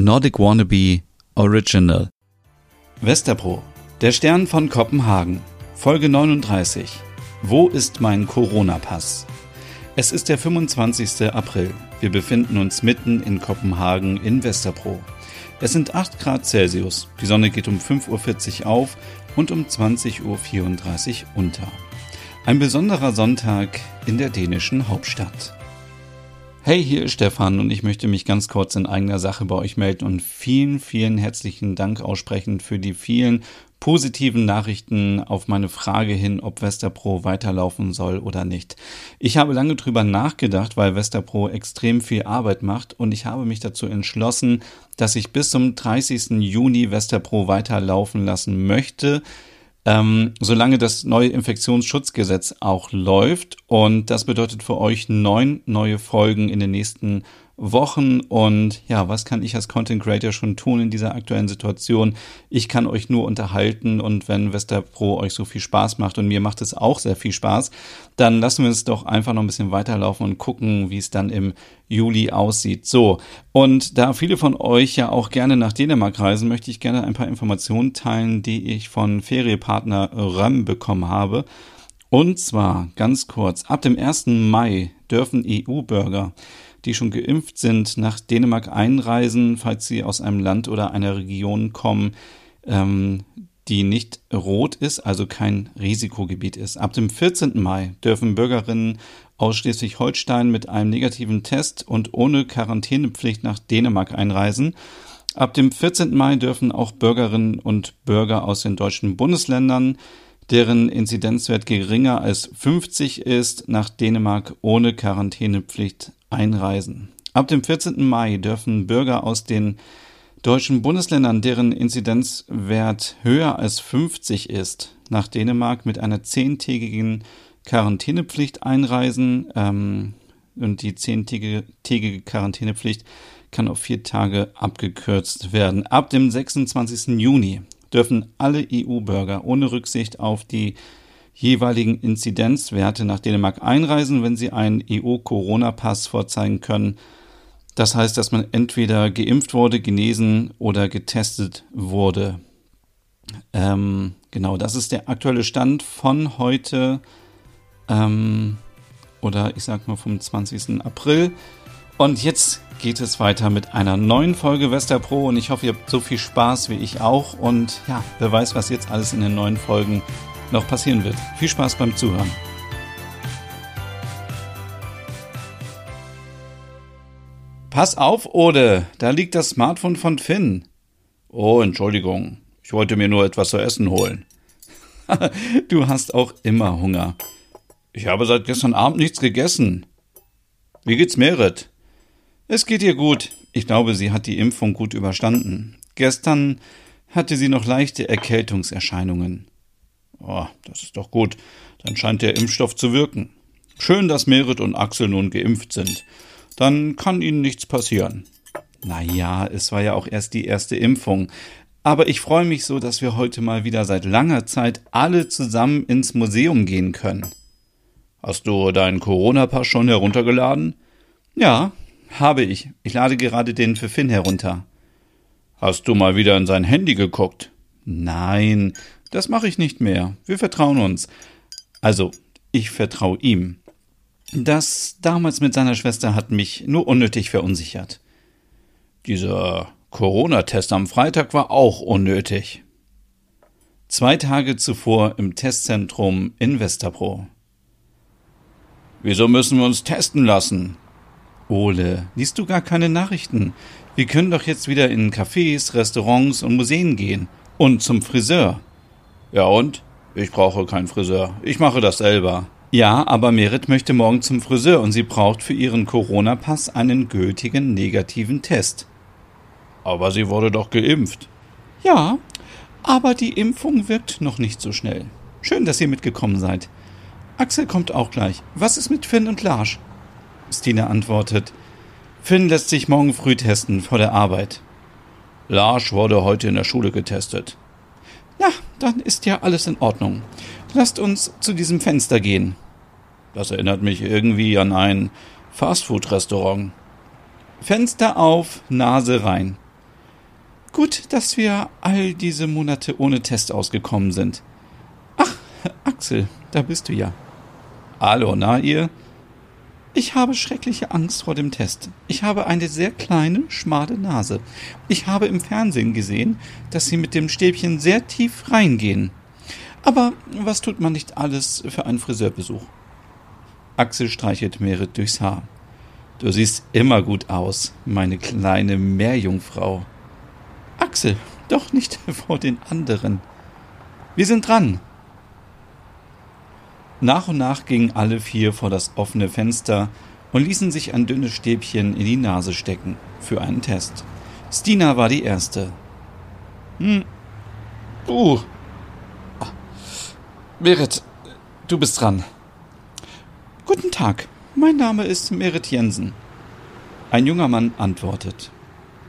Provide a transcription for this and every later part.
Nordic Wannabe Original. Westerpro, der Stern von Kopenhagen, Folge 39. Wo ist mein Corona-Pass? Es ist der 25. April. Wir befinden uns mitten in Kopenhagen in Westerpro. Es sind 8 Grad Celsius. Die Sonne geht um 5.40 Uhr auf und um 20.34 Uhr unter. Ein besonderer Sonntag in der dänischen Hauptstadt. Hey, hier ist Stefan und ich möchte mich ganz kurz in eigener Sache bei euch melden und vielen, vielen herzlichen Dank aussprechen für die vielen positiven Nachrichten auf meine Frage hin, ob Westerpro weiterlaufen soll oder nicht. Ich habe lange drüber nachgedacht, weil Westerpro extrem viel Arbeit macht und ich habe mich dazu entschlossen, dass ich bis zum 30. Juni Westerpro weiterlaufen lassen möchte. Ähm, solange das neue Infektionsschutzgesetz auch läuft. Und das bedeutet für euch neun neue Folgen in den nächsten Wochen. Und ja, was kann ich als Content Creator schon tun in dieser aktuellen Situation? Ich kann euch nur unterhalten und wenn Vesta Pro euch so viel Spaß macht und mir macht es auch sehr viel Spaß, dann lassen wir es doch einfach noch ein bisschen weiterlaufen und gucken, wie es dann im Juli aussieht. So, und da viele von euch ja auch gerne nach Dänemark reisen, möchte ich gerne ein paar Informationen teilen, die ich von Feriepartner REM bekommen habe. Und zwar ganz kurz, ab dem 1. Mai dürfen EU-Bürger die schon geimpft sind, nach Dänemark einreisen, falls sie aus einem Land oder einer Region kommen, ähm, die nicht rot ist, also kein Risikogebiet ist. Ab dem 14. Mai dürfen Bürgerinnen aus Schleswig-Holstein mit einem negativen Test und ohne Quarantänepflicht nach Dänemark einreisen. Ab dem 14. Mai dürfen auch Bürgerinnen und Bürger aus den deutschen Bundesländern, deren Inzidenzwert geringer als 50 ist, nach Dänemark ohne Quarantänepflicht einreisen. Ab dem 14. Mai dürfen Bürger aus den deutschen Bundesländern, deren Inzidenzwert höher als 50 ist, nach Dänemark mit einer zehntägigen Quarantänepflicht einreisen. Ähm, und die zehntägige Quarantänepflicht kann auf vier Tage abgekürzt werden. Ab dem 26. Juni dürfen alle EU-Bürger ohne Rücksicht auf die jeweiligen Inzidenzwerte nach Dänemark einreisen, wenn sie einen EU-Corona-Pass vorzeigen können. Das heißt, dass man entweder geimpft wurde, genesen oder getestet wurde. Ähm, genau, das ist der aktuelle Stand von heute ähm, oder ich sag mal vom 20. April. Und jetzt geht es weiter mit einer neuen Folge Westerpro und ich hoffe, ihr habt so viel Spaß wie ich auch. Und ja, wer weiß, was jetzt alles in den neuen Folgen noch passieren wird. Viel Spaß beim Zuhören. Pass auf, Ode, da liegt das Smartphone von Finn. Oh, Entschuldigung, ich wollte mir nur etwas zu essen holen. du hast auch immer Hunger. Ich habe seit gestern Abend nichts gegessen. Wie geht's Merit? Es geht ihr gut. Ich glaube, sie hat die Impfung gut überstanden. Gestern hatte sie noch leichte Erkältungserscheinungen. Oh, das ist doch gut. Dann scheint der Impfstoff zu wirken. Schön, dass Merit und Axel nun geimpft sind. Dann kann ihnen nichts passieren. Naja, es war ja auch erst die erste Impfung. Aber ich freue mich so, dass wir heute mal wieder seit langer Zeit alle zusammen ins Museum gehen können. Hast du deinen Corona-Pass schon heruntergeladen? Ja, habe ich. Ich lade gerade den für Finn herunter. Hast du mal wieder in sein Handy geguckt? Nein, das mache ich nicht mehr. Wir vertrauen uns. Also, ich vertraue ihm. Das damals mit seiner Schwester hat mich nur unnötig verunsichert. Dieser Corona-Test am Freitag war auch unnötig. Zwei Tage zuvor im Testzentrum in Westerpro. Wieso müssen wir uns testen lassen? Ole, liest du gar keine Nachrichten? Wir können doch jetzt wieder in Cafés, Restaurants und Museen gehen. Und zum Friseur. Ja und? Ich brauche keinen Friseur. Ich mache das selber. Ja, aber Merit möchte morgen zum Friseur und sie braucht für ihren Corona-Pass einen gültigen negativen Test. Aber sie wurde doch geimpft. Ja, aber die Impfung wirkt noch nicht so schnell. Schön, dass ihr mitgekommen seid. Axel kommt auch gleich. Was ist mit Finn und Larsch? Stina antwortet. Finn lässt sich morgen früh testen vor der Arbeit. Larsch wurde heute in der Schule getestet. Na, dann ist ja alles in Ordnung. Lasst uns zu diesem Fenster gehen. Das erinnert mich irgendwie an ein Fastfood-Restaurant. Fenster auf, Nase rein. Gut, dass wir all diese Monate ohne Test ausgekommen sind. Ach, Axel, da bist du ja. Hallo, na ihr? Ich habe schreckliche Angst vor dem Test. Ich habe eine sehr kleine, schmale Nase. Ich habe im Fernsehen gesehen, dass sie mit dem Stäbchen sehr tief reingehen. Aber was tut man nicht alles für einen Friseurbesuch? Axel streichelt Merit durchs Haar. Du siehst immer gut aus, meine kleine Meerjungfrau. Axel, doch nicht vor den anderen. Wir sind dran. Nach und nach gingen alle vier vor das offene Fenster und ließen sich ein dünnes Stäbchen in die Nase stecken für einen Test. Stina war die erste. Hm. Uh. Merit, du bist dran. Guten Tag, mein Name ist Merit Jensen. Ein junger Mann antwortet.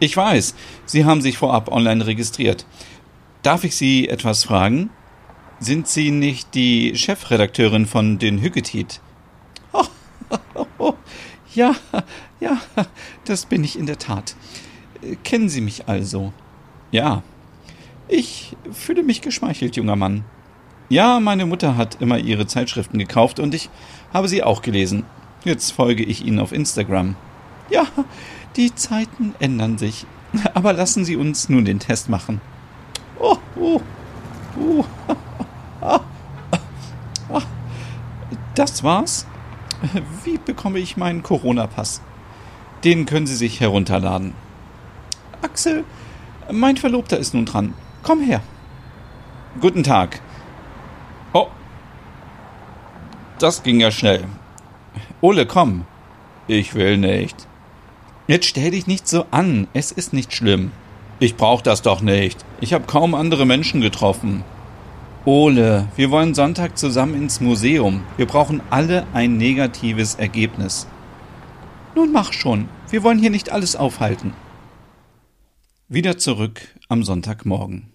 Ich weiß, Sie haben sich vorab online registriert. Darf ich Sie etwas fragen? Sind Sie nicht die Chefredakteurin von den Hüggetit? Oh, oh, oh, ja, ja, das bin ich in der Tat. Kennen Sie mich also? Ja. Ich fühle mich geschmeichelt, junger Mann. Ja, meine Mutter hat immer ihre Zeitschriften gekauft und ich habe sie auch gelesen. Jetzt folge ich Ihnen auf Instagram. Ja, die Zeiten ändern sich. Aber lassen Sie uns nun den Test machen. Oh, oh, oh. Das war's. Wie bekomme ich meinen Corona-Pass? Den können Sie sich herunterladen. Axel, mein Verlobter ist nun dran. Komm her. Guten Tag. Oh. Das ging ja schnell. Ole, komm. Ich will nicht. Jetzt stell dich nicht so an, es ist nicht schlimm. Ich brauch das doch nicht. Ich habe kaum andere Menschen getroffen. Ole, wir wollen Sonntag zusammen ins Museum. Wir brauchen alle ein negatives Ergebnis. Nun mach schon. Wir wollen hier nicht alles aufhalten. Wieder zurück am Sonntagmorgen.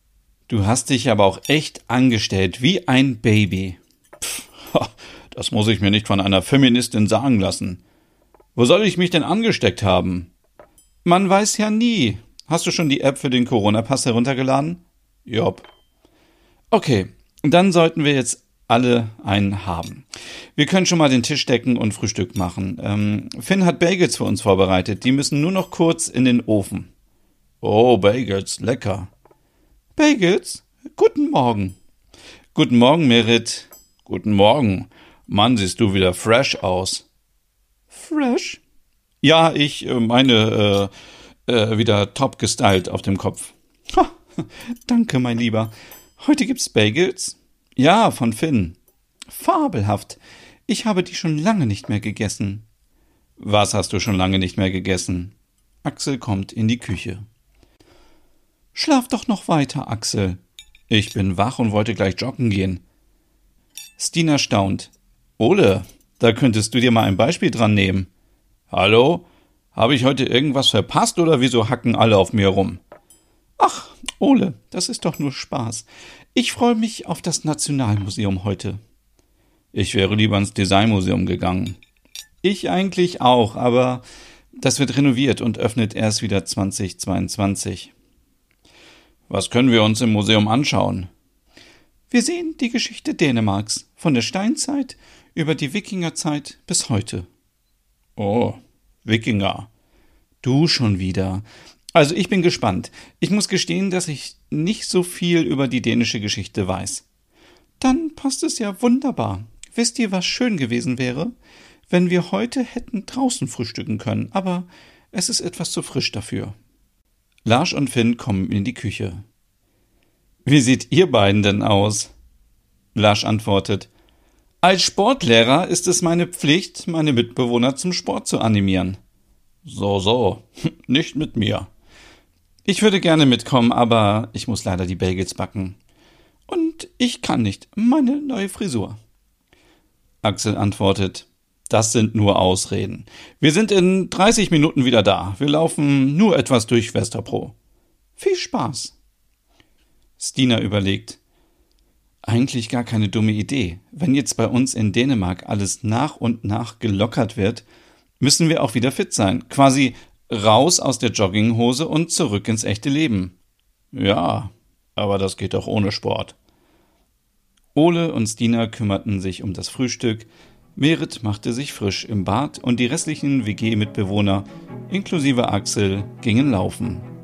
Du hast dich aber auch echt angestellt, wie ein Baby. Pff, das muss ich mir nicht von einer Feministin sagen lassen. Wo soll ich mich denn angesteckt haben? Man weiß ja nie. Hast du schon die App für den Corona-Pass heruntergeladen? Jopp. Okay, dann sollten wir jetzt alle einen haben. Wir können schon mal den Tisch decken und Frühstück machen. Ähm, Finn hat Bagels für uns vorbereitet. Die müssen nur noch kurz in den Ofen. Oh, Bagels, lecker. Bagels? Guten Morgen. Guten Morgen, Merit. Guten Morgen. Mann, siehst du wieder fresh aus. Fresh? Ja, ich äh, meine äh, äh, wieder top gestylt auf dem Kopf. Ha, danke, mein Lieber. Heute gibt's Bagels? Ja, von Finn. Fabelhaft. Ich habe die schon lange nicht mehr gegessen. Was hast du schon lange nicht mehr gegessen? Axel kommt in die Küche. Schlaf doch noch weiter, Axel. Ich bin wach und wollte gleich joggen gehen. Stina staunt. Ole, da könntest du dir mal ein Beispiel dran nehmen. Hallo? Habe ich heute irgendwas verpasst oder wieso hacken alle auf mir rum? Ach, Ole, das ist doch nur Spaß. Ich freue mich auf das Nationalmuseum heute. Ich wäre lieber ins Designmuseum gegangen. Ich eigentlich auch, aber das wird renoviert und öffnet erst wieder 2022. Was können wir uns im Museum anschauen? Wir sehen die Geschichte Dänemarks von der Steinzeit über die Wikingerzeit bis heute. Oh, Wikinger. Du schon wieder. Also ich bin gespannt. Ich muss gestehen, dass ich nicht so viel über die dänische Geschichte weiß. Dann passt es ja wunderbar. Wisst ihr, was schön gewesen wäre? Wenn wir heute hätten draußen frühstücken können, aber es ist etwas zu frisch dafür. Lars und Finn kommen in die Küche. Wie seht ihr beiden denn aus? Lars antwortet, als Sportlehrer ist es meine Pflicht, meine Mitbewohner zum Sport zu animieren. So, so, nicht mit mir. Ich würde gerne mitkommen, aber ich muss leider die Bagels backen. Und ich kann nicht, meine neue Frisur. Axel antwortet, das sind nur Ausreden. Wir sind in 30 Minuten wieder da. Wir laufen nur etwas durch Westerpro. Viel Spaß. Stina überlegt, eigentlich gar keine dumme Idee. Wenn jetzt bei uns in Dänemark alles nach und nach gelockert wird, müssen wir auch wieder fit sein. Quasi raus aus der Jogginghose und zurück ins echte Leben. Ja, aber das geht doch ohne Sport. Ole und Stina kümmerten sich um das Frühstück, Merit machte sich frisch im Bad und die restlichen WG-Mitbewohner, inklusive Axel, gingen laufen.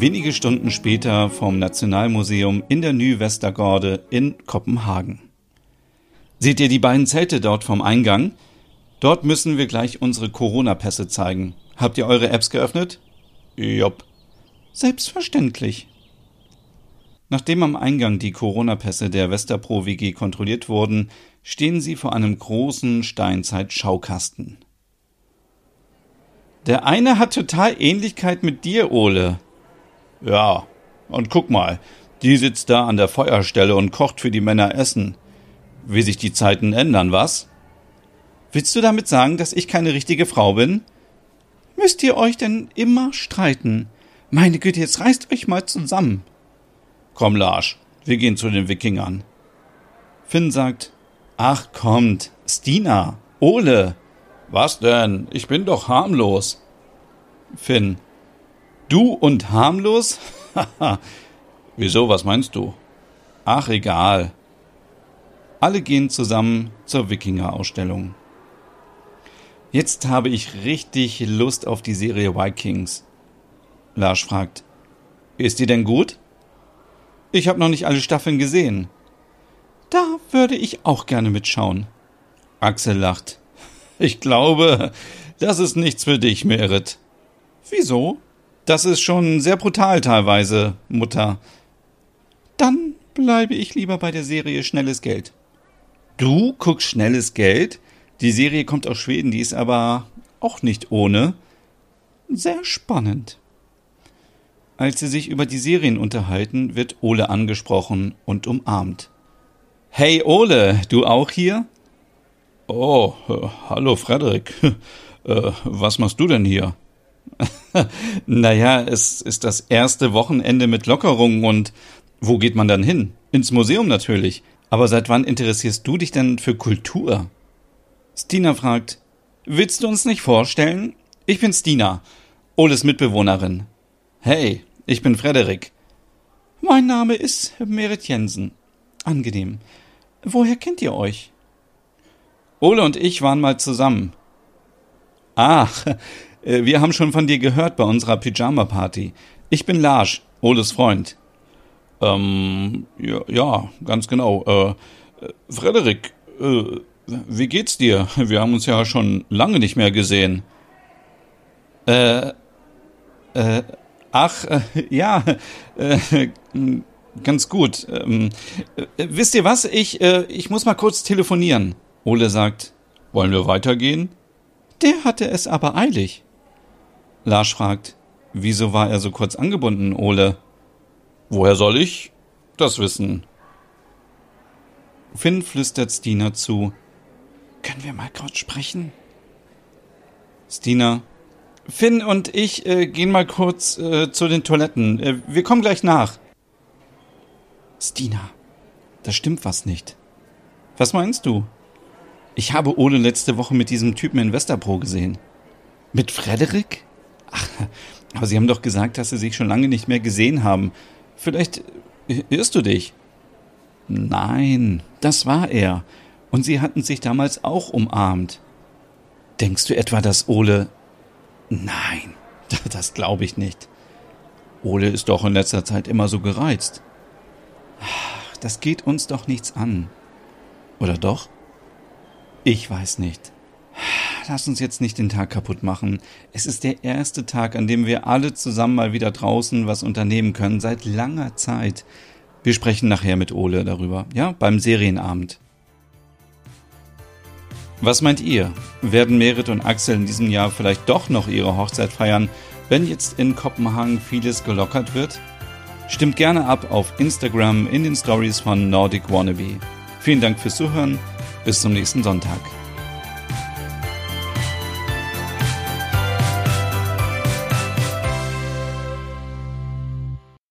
Wenige Stunden später vom Nationalmuseum in der Ny Westergorde in Kopenhagen. Seht ihr die beiden Zelte dort vom Eingang? Dort müssen wir gleich unsere Corona-Pässe zeigen. Habt ihr eure Apps geöffnet? Jopp. Selbstverständlich. Nachdem am Eingang die Corona-Pässe der Westerpro WG kontrolliert wurden, stehen sie vor einem großen Steinzeit-Schaukasten. Der eine hat total Ähnlichkeit mit dir, Ole, ja, und guck mal, die sitzt da an der Feuerstelle und kocht für die Männer Essen. Wie sich die Zeiten ändern, was? Willst du damit sagen, dass ich keine richtige Frau bin? Müsst ihr euch denn immer streiten? Meine Güte, jetzt reißt euch mal zusammen. Komm, Larsch, wir gehen zu den Wikingern. Finn sagt, ach kommt, Stina, Ole. Was denn? Ich bin doch harmlos. Finn, Du und harmlos? Wieso, was meinst du? Ach, egal. Alle gehen zusammen zur Wikinger-Ausstellung. Jetzt habe ich richtig Lust auf die Serie Vikings. Lars fragt, ist die denn gut? Ich habe noch nicht alle Staffeln gesehen. Da würde ich auch gerne mitschauen. Axel lacht. Ich glaube, das ist nichts für dich, Merit. Wieso? Das ist schon sehr brutal teilweise, Mutter. Dann bleibe ich lieber bei der Serie Schnelles Geld. Du guckst Schnelles Geld? Die Serie kommt aus Schweden, die ist aber auch nicht ohne. Sehr spannend. Als sie sich über die Serien unterhalten, wird Ole angesprochen und umarmt. Hey Ole, du auch hier? Oh, hallo Frederik. Äh, was machst du denn hier? naja, es ist das erste Wochenende mit Lockerungen und wo geht man dann hin? Ins Museum natürlich. Aber seit wann interessierst du dich denn für Kultur? Stina fragt, willst du uns nicht vorstellen? Ich bin Stina, Oles Mitbewohnerin. Hey, ich bin Frederik. Mein Name ist Merit Jensen. Angenehm. Woher kennt ihr euch? Ole und ich waren mal zusammen. Ach, wir haben schon von dir gehört bei unserer Pyjama-Party. Ich bin Lars, Oles Freund. Ähm, ja, ja ganz genau. Äh, äh, Frederik, äh, wie geht's dir? Wir haben uns ja schon lange nicht mehr gesehen. Äh, äh, ach, äh, ja, äh, ganz gut. Ähm, äh, wisst ihr was? Ich, äh, ich muss mal kurz telefonieren. Ole sagt, wollen wir weitergehen? Der hatte es aber eilig. Lars fragt, wieso war er so kurz angebunden, Ole? Woher soll ich das wissen? Finn flüstert Stina zu. Können wir mal kurz sprechen? Stina. Finn und ich äh, gehen mal kurz äh, zu den Toiletten. Äh, wir kommen gleich nach. Stina, da stimmt was nicht. Was meinst du? Ich habe Ole letzte Woche mit diesem Typen in Westerpro gesehen. Mit Frederik? Ach, aber Sie haben doch gesagt, dass Sie sich schon lange nicht mehr gesehen haben. Vielleicht irrst du dich. Nein, das war er. Und sie hatten sich damals auch umarmt. Denkst du etwa, dass Ole. Nein, das glaube ich nicht. Ole ist doch in letzter Zeit immer so gereizt. Das geht uns doch nichts an. Oder doch? Ich weiß nicht. Lass uns jetzt nicht den Tag kaputt machen. Es ist der erste Tag, an dem wir alle zusammen mal wieder draußen was unternehmen können, seit langer Zeit. Wir sprechen nachher mit Ole darüber, ja, beim Serienabend. Was meint ihr? Werden Merit und Axel in diesem Jahr vielleicht doch noch ihre Hochzeit feiern, wenn jetzt in Kopenhagen vieles gelockert wird? Stimmt gerne ab auf Instagram in den Stories von Nordic Wannabe. Vielen Dank fürs Zuhören. Bis zum nächsten Sonntag.